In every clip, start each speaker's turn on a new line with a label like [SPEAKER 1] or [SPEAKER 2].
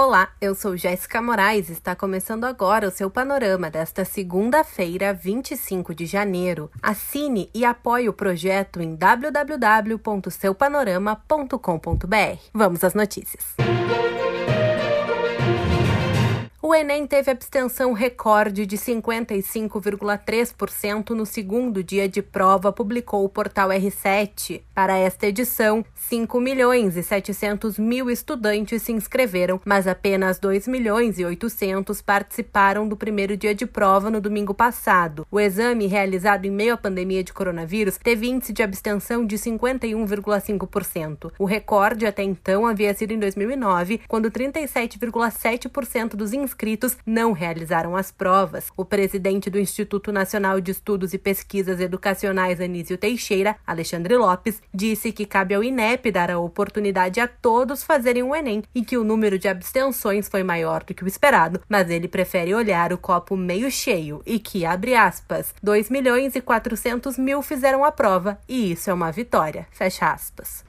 [SPEAKER 1] Olá, eu sou Jéssica Moraes está começando agora o seu panorama desta segunda-feira, 25 de janeiro. Assine e apoie o projeto em www.seupanorama.com.br. Vamos às notícias. O Enem teve abstenção recorde de 55,3% no segundo dia de prova, publicou o portal R7. Para esta edição, 5 milhões e 700 mil estudantes se inscreveram, mas apenas 2 milhões e 800 participaram do primeiro dia de prova no domingo passado. O exame, realizado em meio à pandemia de coronavírus, teve índice de abstenção de 51,5%. O recorde até então havia sido em 2009, quando 37,7% dos inscritos inscritos não realizaram as provas. O presidente do Instituto Nacional de Estudos e Pesquisas Educacionais, Anísio Teixeira, Alexandre Lopes, disse que cabe ao INEP dar a oportunidade a todos fazerem o Enem e que o número de abstenções foi maior do que o esperado, mas ele prefere olhar o copo meio cheio e que, abre aspas, 2 milhões e 400 mil fizeram a prova e isso é uma vitória, fecha aspas.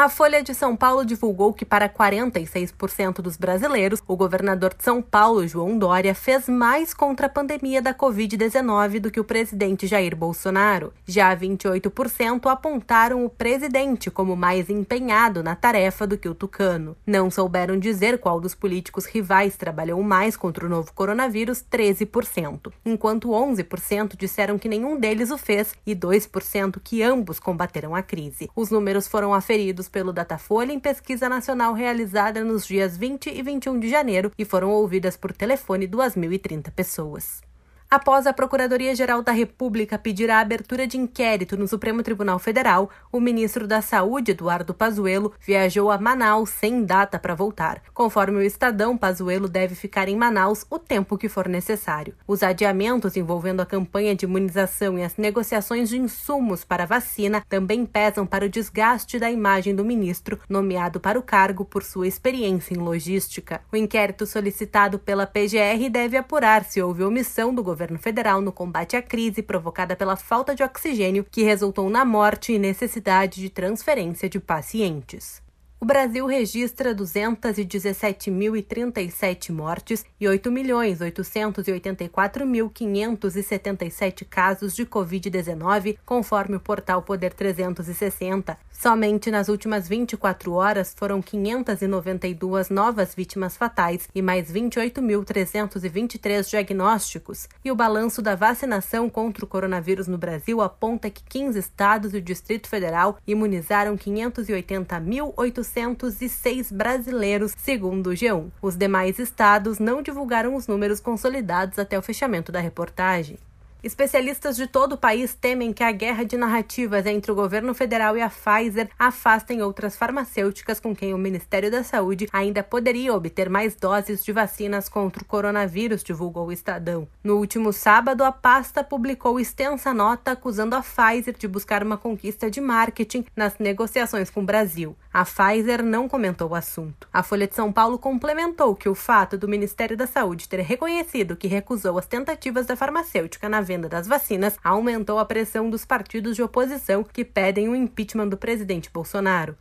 [SPEAKER 1] A Folha de São Paulo divulgou que, para 46% dos brasileiros, o governador de São Paulo, João Dória, fez mais contra a pandemia da Covid-19 do que o presidente Jair Bolsonaro. Já 28% apontaram o presidente como mais empenhado na tarefa do que o tucano. Não souberam dizer qual dos políticos rivais trabalhou mais contra o novo coronavírus, 13%, enquanto 11% disseram que nenhum deles o fez e 2% que ambos combateram a crise. Os números foram aferidos pelo Datafolha em pesquisa nacional realizada nos dias 20 e 21 de janeiro e foram ouvidas por telefone 2.030 pessoas. Após a Procuradoria-Geral da República pedir a abertura de inquérito no Supremo Tribunal Federal, o ministro da Saúde, Eduardo Pazuello, viajou a Manaus sem data para voltar. Conforme o Estadão, Pazuello deve ficar em Manaus o tempo que for necessário. Os adiamentos envolvendo a campanha de imunização e as negociações de insumos para a vacina também pesam para o desgaste da imagem do ministro, nomeado para o cargo por sua experiência em logística. O inquérito solicitado pela PGR deve apurar se houve omissão do governo governo federal no combate à crise provocada pela falta de oxigênio, que resultou na morte e necessidade de transferência de pacientes. O Brasil registra 217.037 mortes e 8.884.577 casos de Covid-19, conforme o portal Poder 360. Somente nas últimas 24 horas foram 592 novas vítimas fatais e mais 28.323 diagnósticos. E o balanço da vacinação contra o coronavírus no Brasil aponta que 15 estados e o Distrito Federal imunizaram 580.800 406 brasileiros, segundo o G1. Os demais estados não divulgaram os números consolidados até o fechamento da reportagem. Especialistas de todo o país temem que a guerra de narrativas entre o governo federal e a Pfizer afastem outras farmacêuticas com quem o Ministério da Saúde ainda poderia obter mais doses de vacinas contra o coronavírus, divulgou o Estadão. No último sábado, a pasta publicou extensa nota acusando a Pfizer de buscar uma conquista de marketing nas negociações com o Brasil. A Pfizer não comentou o assunto. A Folha de São Paulo complementou que o fato do Ministério da Saúde ter reconhecido que recusou as tentativas da farmacêutica na venda das vacinas aumentou a pressão dos partidos de oposição que pedem o impeachment do presidente Bolsonaro.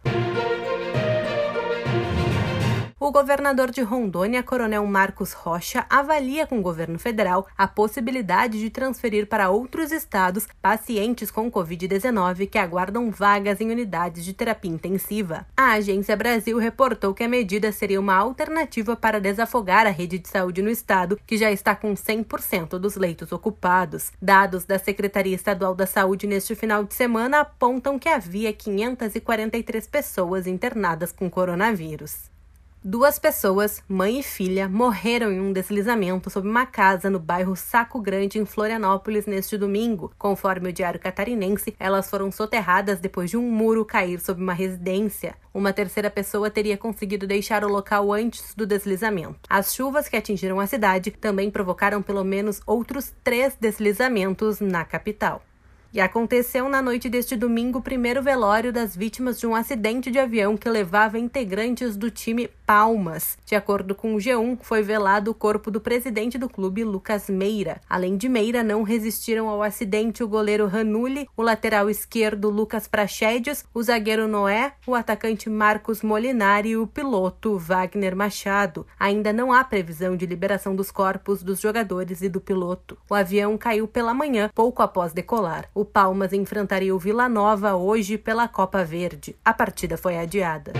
[SPEAKER 1] O governador de Rondônia, Coronel Marcos Rocha, avalia com o governo federal a possibilidade de transferir para outros estados pacientes com Covid-19 que aguardam vagas em unidades de terapia intensiva. A Agência Brasil reportou que a medida seria uma alternativa para desafogar a rede de saúde no estado, que já está com 100% dos leitos ocupados. Dados da Secretaria Estadual da Saúde neste final de semana apontam que havia 543 pessoas internadas com coronavírus. Duas pessoas, mãe e filha, morreram em um deslizamento sob uma casa no bairro Saco Grande, em Florianópolis, neste domingo. Conforme o Diário Catarinense, elas foram soterradas depois de um muro cair sobre uma residência. Uma terceira pessoa teria conseguido deixar o local antes do deslizamento. As chuvas que atingiram a cidade também provocaram pelo menos outros três deslizamentos na capital. E aconteceu na noite deste domingo o primeiro velório das vítimas de um acidente de avião que levava integrantes do time Palmas. De acordo com o G1, foi velado o corpo do presidente do clube, Lucas Meira. Além de Meira, não resistiram ao acidente o goleiro Ranulli, o lateral esquerdo Lucas Prachedes, o zagueiro Noé, o atacante Marcos Molinari e o piloto Wagner Machado. Ainda não há previsão de liberação dos corpos dos jogadores e do piloto. O avião caiu pela manhã, pouco após decolar. O Palmas enfrentaria o Vila Nova hoje pela Copa Verde. A partida foi adiada.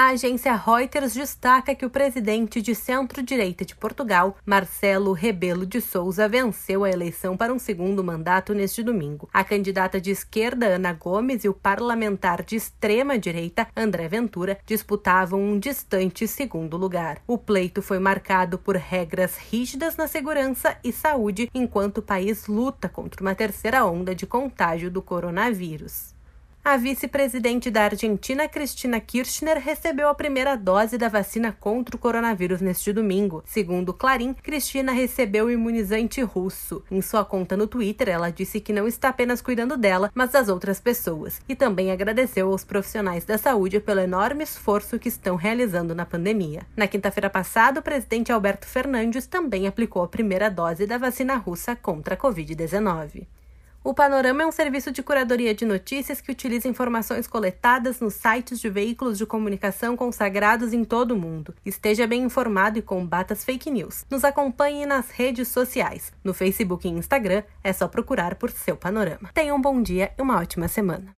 [SPEAKER 1] A agência Reuters destaca que o presidente de centro-direita de Portugal, Marcelo Rebelo de Souza, venceu a eleição para um segundo mandato neste domingo. A candidata de esquerda, Ana Gomes, e o parlamentar de extrema-direita, André Ventura, disputavam um distante segundo lugar. O pleito foi marcado por regras rígidas na segurança e saúde, enquanto o país luta contra uma terceira onda de contágio do coronavírus. A vice-presidente da Argentina, Cristina Kirchner, recebeu a primeira dose da vacina contra o coronavírus neste domingo. Segundo Clarim, Cristina recebeu o imunizante russo. Em sua conta no Twitter, ela disse que não está apenas cuidando dela, mas das outras pessoas. E também agradeceu aos profissionais da saúde pelo enorme esforço que estão realizando na pandemia. Na quinta-feira passada, o presidente Alberto Fernandes também aplicou a primeira dose da vacina russa contra a Covid-19. O Panorama é um serviço de curadoria de notícias que utiliza informações coletadas nos sites de veículos de comunicação consagrados em todo o mundo. Esteja bem informado e combata as fake news. Nos acompanhe nas redes sociais. No Facebook e Instagram é só procurar por seu Panorama. Tenha um bom dia e uma ótima semana.